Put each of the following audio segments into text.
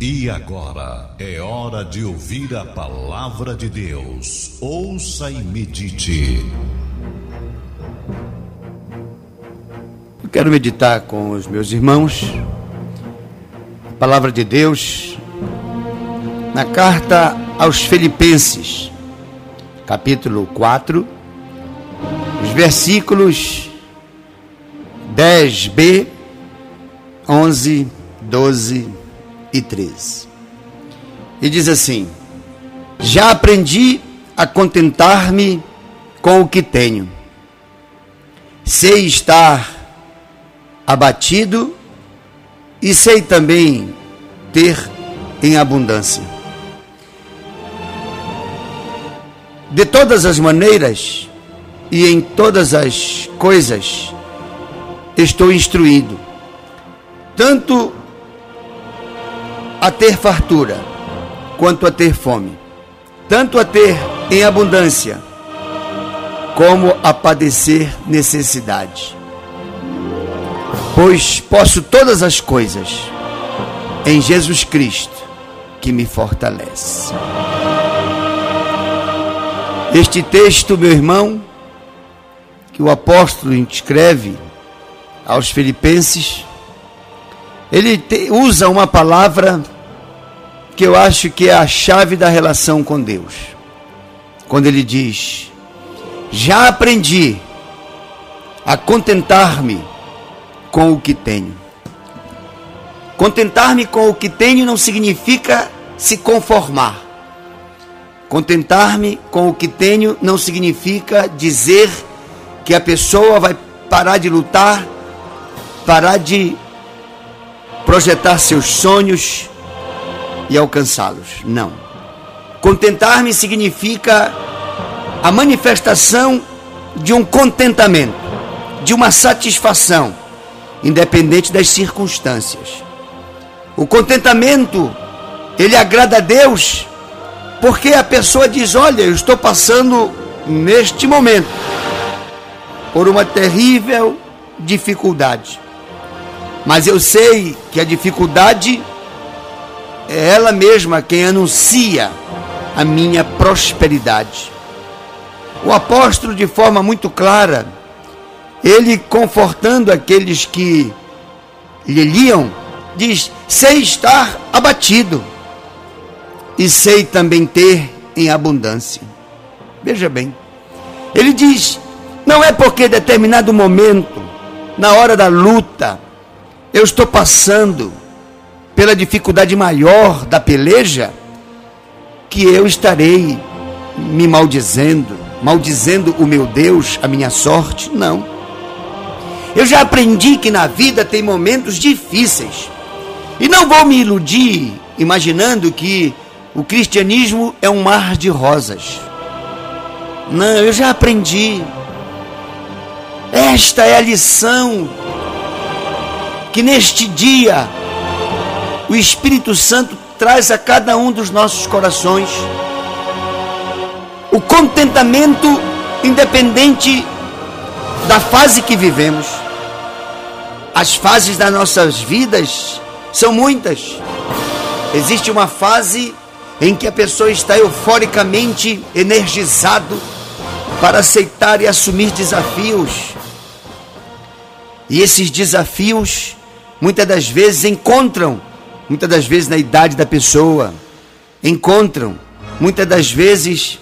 E agora é hora de ouvir a palavra de Deus. Ouça e medite. Eu quero meditar com os meus irmãos a palavra de Deus na carta aos Filipenses, capítulo 4, os versículos 10b, 11, 12 e 13. E diz assim: Já aprendi a contentar-me com o que tenho. Sei estar abatido e sei também ter em abundância. De todas as maneiras e em todas as coisas estou instruído, tanto a ter fartura, quanto a ter fome, tanto a ter em abundância, como a padecer necessidade. Pois posso todas as coisas em Jesus Cristo, que me fortalece. Este texto, meu irmão, que o apóstolo escreve aos Filipenses, ele te, usa uma palavra que eu acho que é a chave da relação com Deus. Quando ele diz: Já aprendi a contentar-me com o que tenho. Contentar-me com o que tenho não significa se conformar. Contentar-me com o que tenho não significa dizer que a pessoa vai parar de lutar, parar de projetar seus sonhos e alcançá-los. Não. Contentar-me significa a manifestação de um contentamento, de uma satisfação, independente das circunstâncias. O contentamento, ele agrada a Deus, porque a pessoa diz: Olha, eu estou passando neste momento por uma terrível dificuldade. Mas eu sei que a dificuldade é ela mesma quem anuncia a minha prosperidade. O apóstolo, de forma muito clara, ele confortando aqueles que lhe liam, diz: Sei estar abatido e sei também ter em abundância. Veja bem, ele diz: Não é porque determinado momento, na hora da luta, eu estou passando pela dificuldade maior da peleja, que eu estarei me maldizendo, maldizendo o meu Deus, a minha sorte? Não. Eu já aprendi que na vida tem momentos difíceis. E não vou me iludir imaginando que o cristianismo é um mar de rosas. Não, eu já aprendi. Esta é a lição que neste dia o Espírito Santo traz a cada um dos nossos corações o contentamento independente da fase que vivemos. As fases das nossas vidas são muitas. Existe uma fase em que a pessoa está euforicamente energizado para aceitar e assumir desafios. E esses desafios muitas das vezes encontram, muitas das vezes na idade da pessoa, encontram, muitas das vezes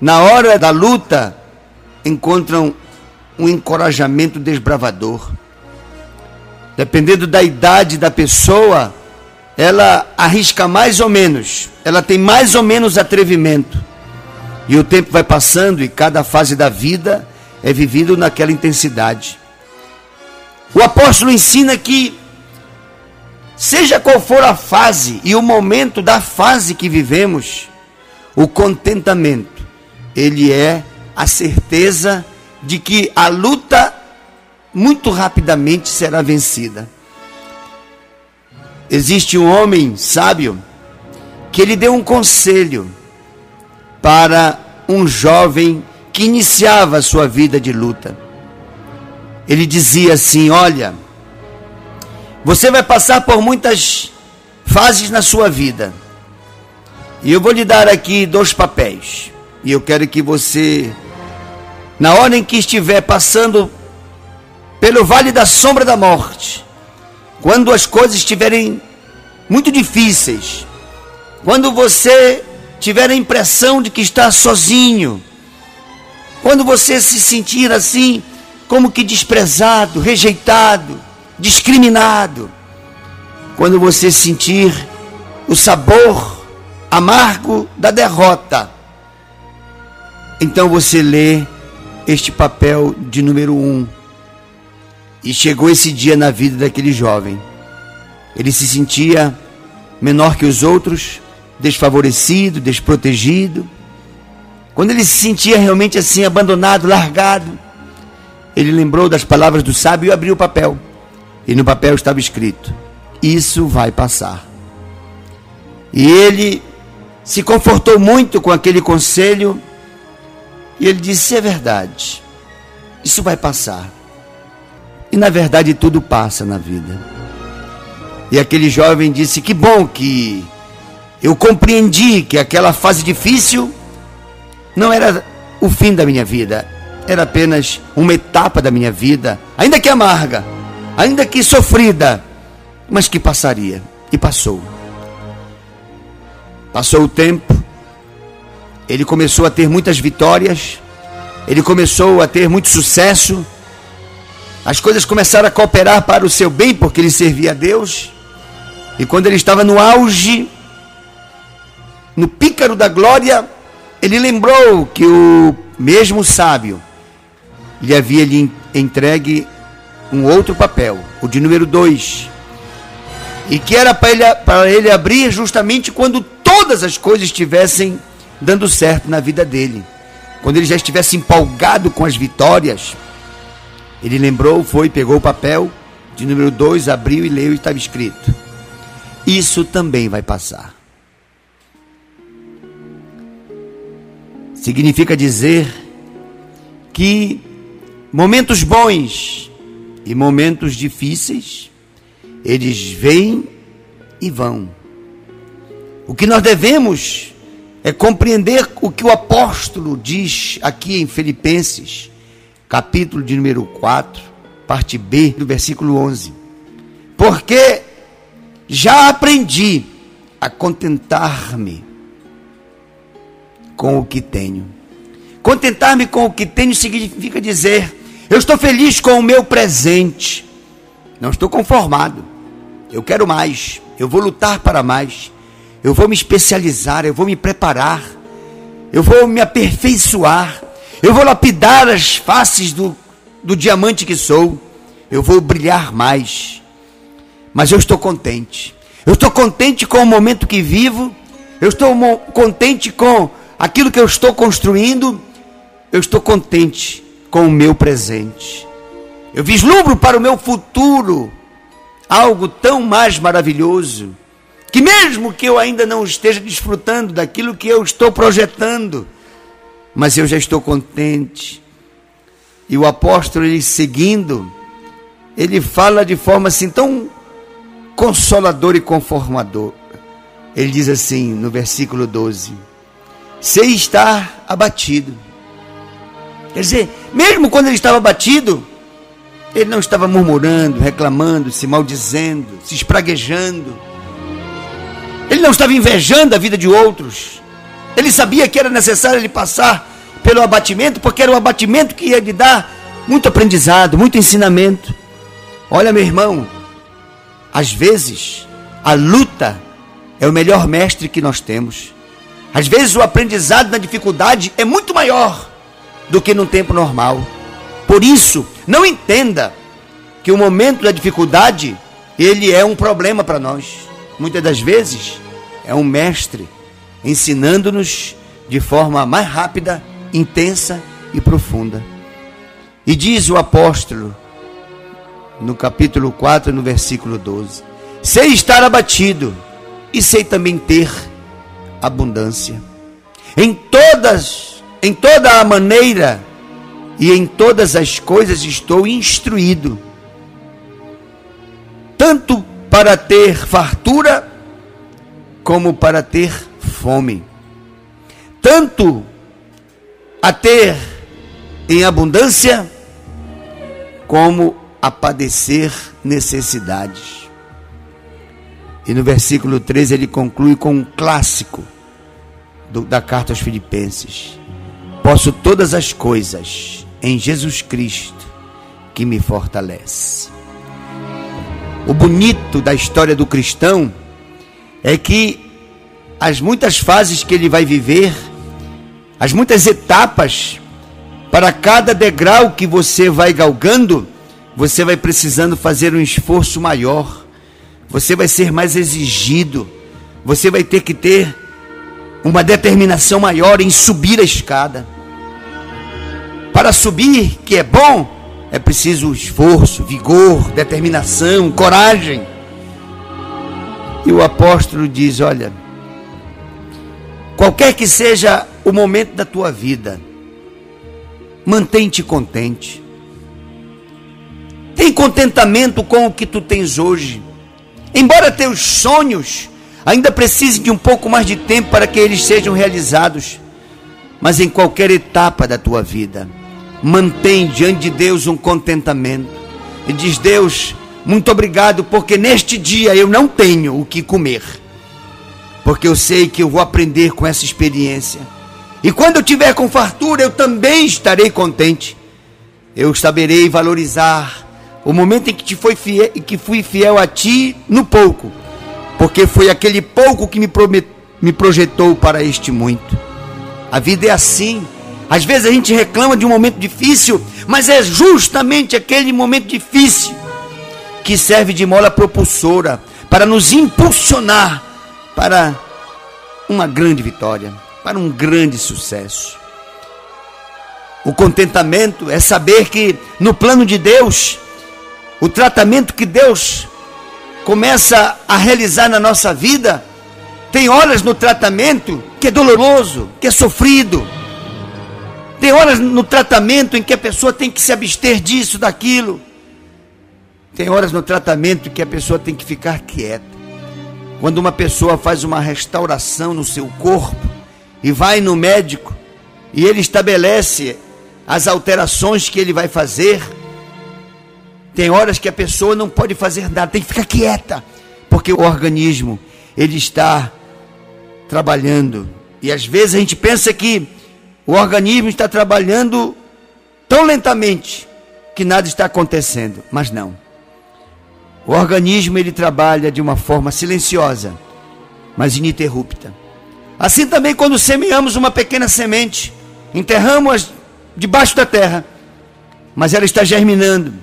na hora da luta, encontram um encorajamento desbravador. Dependendo da idade da pessoa, ela arrisca mais ou menos, ela tem mais ou menos atrevimento. E o tempo vai passando e cada fase da vida é vivido naquela intensidade. O apóstolo ensina que, seja qual for a fase e o momento da fase que vivemos, o contentamento, ele é a certeza de que a luta muito rapidamente será vencida. Existe um homem sábio que ele deu um conselho para um jovem que iniciava sua vida de luta ele dizia assim: Olha, você vai passar por muitas fases na sua vida. E eu vou lhe dar aqui dois papéis. E eu quero que você, na hora em que estiver passando pelo vale da sombra da morte, quando as coisas estiverem muito difíceis, quando você tiver a impressão de que está sozinho, quando você se sentir assim, como que desprezado, rejeitado, discriminado, quando você sentir o sabor amargo da derrota, então você lê este papel de número um. E chegou esse dia na vida daquele jovem. Ele se sentia menor que os outros, desfavorecido, desprotegido. Quando ele se sentia realmente assim, abandonado, largado, ele lembrou das palavras do sábio e abriu o papel. E no papel estava escrito: Isso vai passar. E ele se confortou muito com aquele conselho e ele disse: É verdade, isso vai passar. E na verdade tudo passa na vida. E aquele jovem disse: Que bom que eu compreendi que aquela fase difícil não era o fim da minha vida, era apenas uma etapa da minha vida, ainda que amarga, ainda que sofrida, mas que passaria. E passou. Passou o tempo, ele começou a ter muitas vitórias, ele começou a ter muito sucesso, as coisas começaram a cooperar para o seu bem, porque ele servia a Deus, e quando ele estava no auge, no pícaro da glória, ele lembrou que o mesmo sábio lhe havia lhe entregue um outro papel, o de número 2, e que era para ele, ele abrir justamente quando todas as coisas estivessem dando certo na vida dele. Quando ele já estivesse empolgado com as vitórias, ele lembrou, foi, pegou o papel de número 2, abriu e leu e estava escrito: Isso também vai passar. Significa dizer que momentos bons e momentos difíceis, eles vêm e vão. O que nós devemos é compreender o que o apóstolo diz aqui em Filipenses, capítulo de número 4, parte B, do versículo 11. Porque já aprendi a contentar-me com o que tenho. Contentar-me com o que tenho significa dizer: eu estou feliz com o meu presente, não estou conformado, eu quero mais, eu vou lutar para mais. Eu vou me especializar, eu vou me preparar, eu vou me aperfeiçoar, eu vou lapidar as faces do, do diamante que sou, eu vou brilhar mais. Mas eu estou contente. Eu estou contente com o momento que vivo, eu estou contente com aquilo que eu estou construindo, eu estou contente com o meu presente. Eu vislumbro para o meu futuro algo tão mais maravilhoso que mesmo que eu ainda não esteja desfrutando daquilo que eu estou projetando, mas eu já estou contente. E o apóstolo, ele seguindo, ele fala de forma assim tão consoladora e conformadora. Ele diz assim no versículo 12: Sei estar abatido. Quer dizer, mesmo quando ele estava abatido, ele não estava murmurando, reclamando, se maldizendo, se espraguejando ele não estava invejando a vida de outros. Ele sabia que era necessário ele passar pelo abatimento, porque era o abatimento que ia lhe dar muito aprendizado, muito ensinamento. Olha, meu irmão, às vezes a luta é o melhor mestre que nós temos. Às vezes o aprendizado na dificuldade é muito maior do que no tempo normal. Por isso, não entenda que o momento da dificuldade ele é um problema para nós. Muitas das vezes é um mestre ensinando-nos de forma mais rápida, intensa e profunda. E diz o apóstolo, no capítulo 4, no versículo 12: Sei estar abatido e sei também ter abundância. Em todas, em toda a maneira e em todas as coisas estou instruído, tanto para ter fartura como para ter fome. Tanto a ter em abundância, como a padecer necessidades. E no versículo 13 ele conclui com um clássico do, da carta aos Filipenses: Posso todas as coisas em Jesus Cristo que me fortalece. O bonito da história do cristão é que as muitas fases que ele vai viver, as muitas etapas, para cada degrau que você vai galgando, você vai precisando fazer um esforço maior, você vai ser mais exigido, você vai ter que ter uma determinação maior em subir a escada. Para subir, que é bom, é preciso esforço, vigor, determinação, coragem. E o apóstolo diz: Olha, qualquer que seja o momento da tua vida, mantém-te contente. Tem contentamento com o que tu tens hoje. Embora teus sonhos ainda precisem de um pouco mais de tempo para que eles sejam realizados, mas em qualquer etapa da tua vida, mantém diante de Deus um contentamento. E diz: Deus, muito obrigado, porque neste dia eu não tenho o que comer, porque eu sei que eu vou aprender com essa experiência. E quando eu tiver com fartura, eu também estarei contente. Eu saberei valorizar o momento em que, te foi fiel, que fui fiel a ti no pouco, porque foi aquele pouco que me, promet, me projetou para este muito. A vida é assim. Às vezes a gente reclama de um momento difícil, mas é justamente aquele momento difícil que serve de mola propulsora para nos impulsionar para uma grande vitória, para um grande sucesso. O contentamento é saber que no plano de Deus, o tratamento que Deus começa a realizar na nossa vida, tem horas no tratamento que é doloroso, que é sofrido, tem horas no tratamento em que a pessoa tem que se abster disso, daquilo. Tem horas no tratamento que a pessoa tem que ficar quieta. Quando uma pessoa faz uma restauração no seu corpo e vai no médico e ele estabelece as alterações que ele vai fazer, tem horas que a pessoa não pode fazer nada, tem que ficar quieta, porque o organismo ele está trabalhando. E às vezes a gente pensa que o organismo está trabalhando tão lentamente que nada está acontecendo, mas não. O organismo ele trabalha de uma forma silenciosa, mas ininterrupta. Assim também quando semeamos uma pequena semente, enterramos debaixo da terra, mas ela está germinando.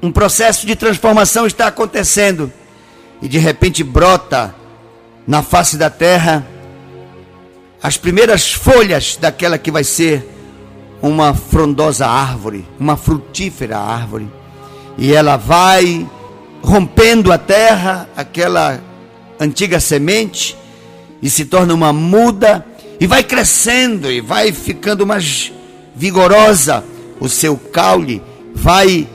Um processo de transformação está acontecendo e de repente brota na face da terra as primeiras folhas daquela que vai ser uma frondosa árvore, uma frutífera árvore. E ela vai rompendo a terra, aquela antiga semente, e se torna uma muda, e vai crescendo, e vai ficando mais vigorosa. O seu caule vai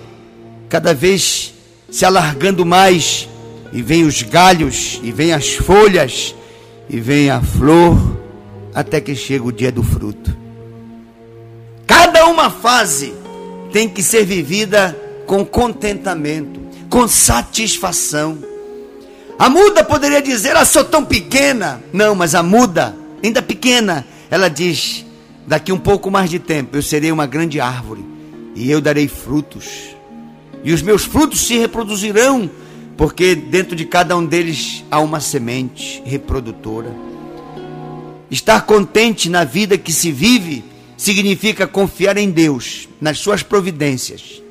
cada vez se alargando mais, e vem os galhos, e vem as folhas, e vem a flor até que chega o dia do fruto. Cada uma fase tem que ser vivida com contentamento, com satisfação. A muda poderia dizer: "Ah, sou tão pequena". Não, mas a muda, ainda pequena, ela diz: "Daqui um pouco mais de tempo eu serei uma grande árvore e eu darei frutos. E os meus frutos se reproduzirão, porque dentro de cada um deles há uma semente reprodutora". Estar contente na vida que se vive significa confiar em Deus, nas suas providências.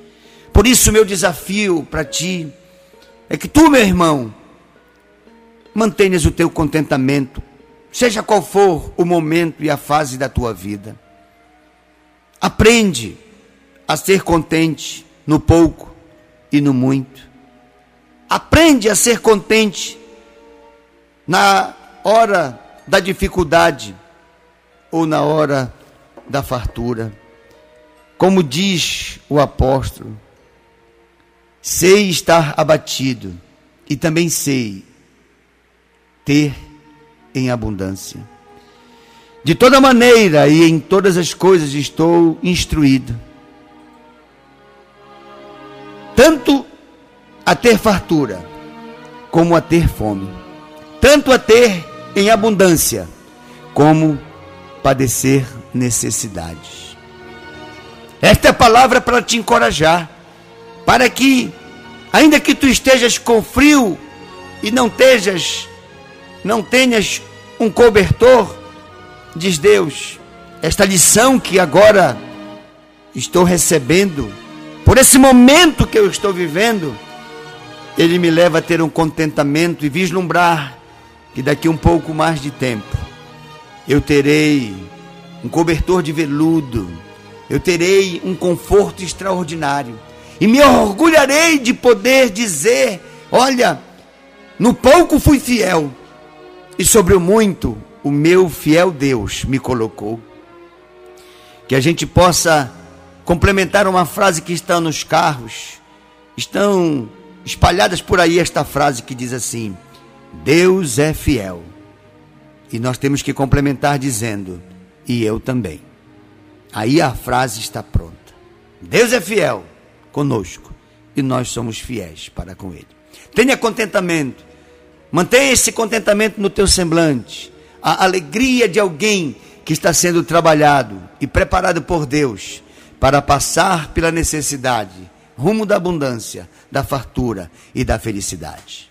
Por isso, meu desafio para ti é que tu, meu irmão, mantenhas o teu contentamento, seja qual for o momento e a fase da tua vida. Aprende a ser contente no pouco e no muito. Aprende a ser contente na hora da dificuldade ou na hora da fartura. Como diz o apóstolo, sei estar abatido e também sei ter em abundância. De toda maneira e em todas as coisas estou instruído, tanto a ter fartura, como a ter fome, tanto a ter em abundância, como padecer necessidades. Esta é palavra para te encorajar, para que, ainda que tu estejas com frio e não estejas, não tenhas um cobertor, diz Deus, esta lição que agora estou recebendo, por esse momento que eu estou vivendo, ele me leva a ter um contentamento e vislumbrar que daqui um pouco mais de tempo eu terei um cobertor de veludo, eu terei um conforto extraordinário e me orgulharei de poder dizer: olha, no pouco fui fiel e sobre o muito o meu fiel Deus me colocou. Que a gente possa complementar uma frase que está nos carros, estão espalhadas por aí esta frase que diz assim: Deus é fiel. E nós temos que complementar dizendo: e eu também. Aí a frase está pronta. Deus é fiel conosco e nós somos fiéis para com Ele. Tenha contentamento, mantenha esse contentamento no teu semblante, a alegria de alguém que está sendo trabalhado e preparado por Deus para passar pela necessidade rumo da abundância, da fartura e da felicidade.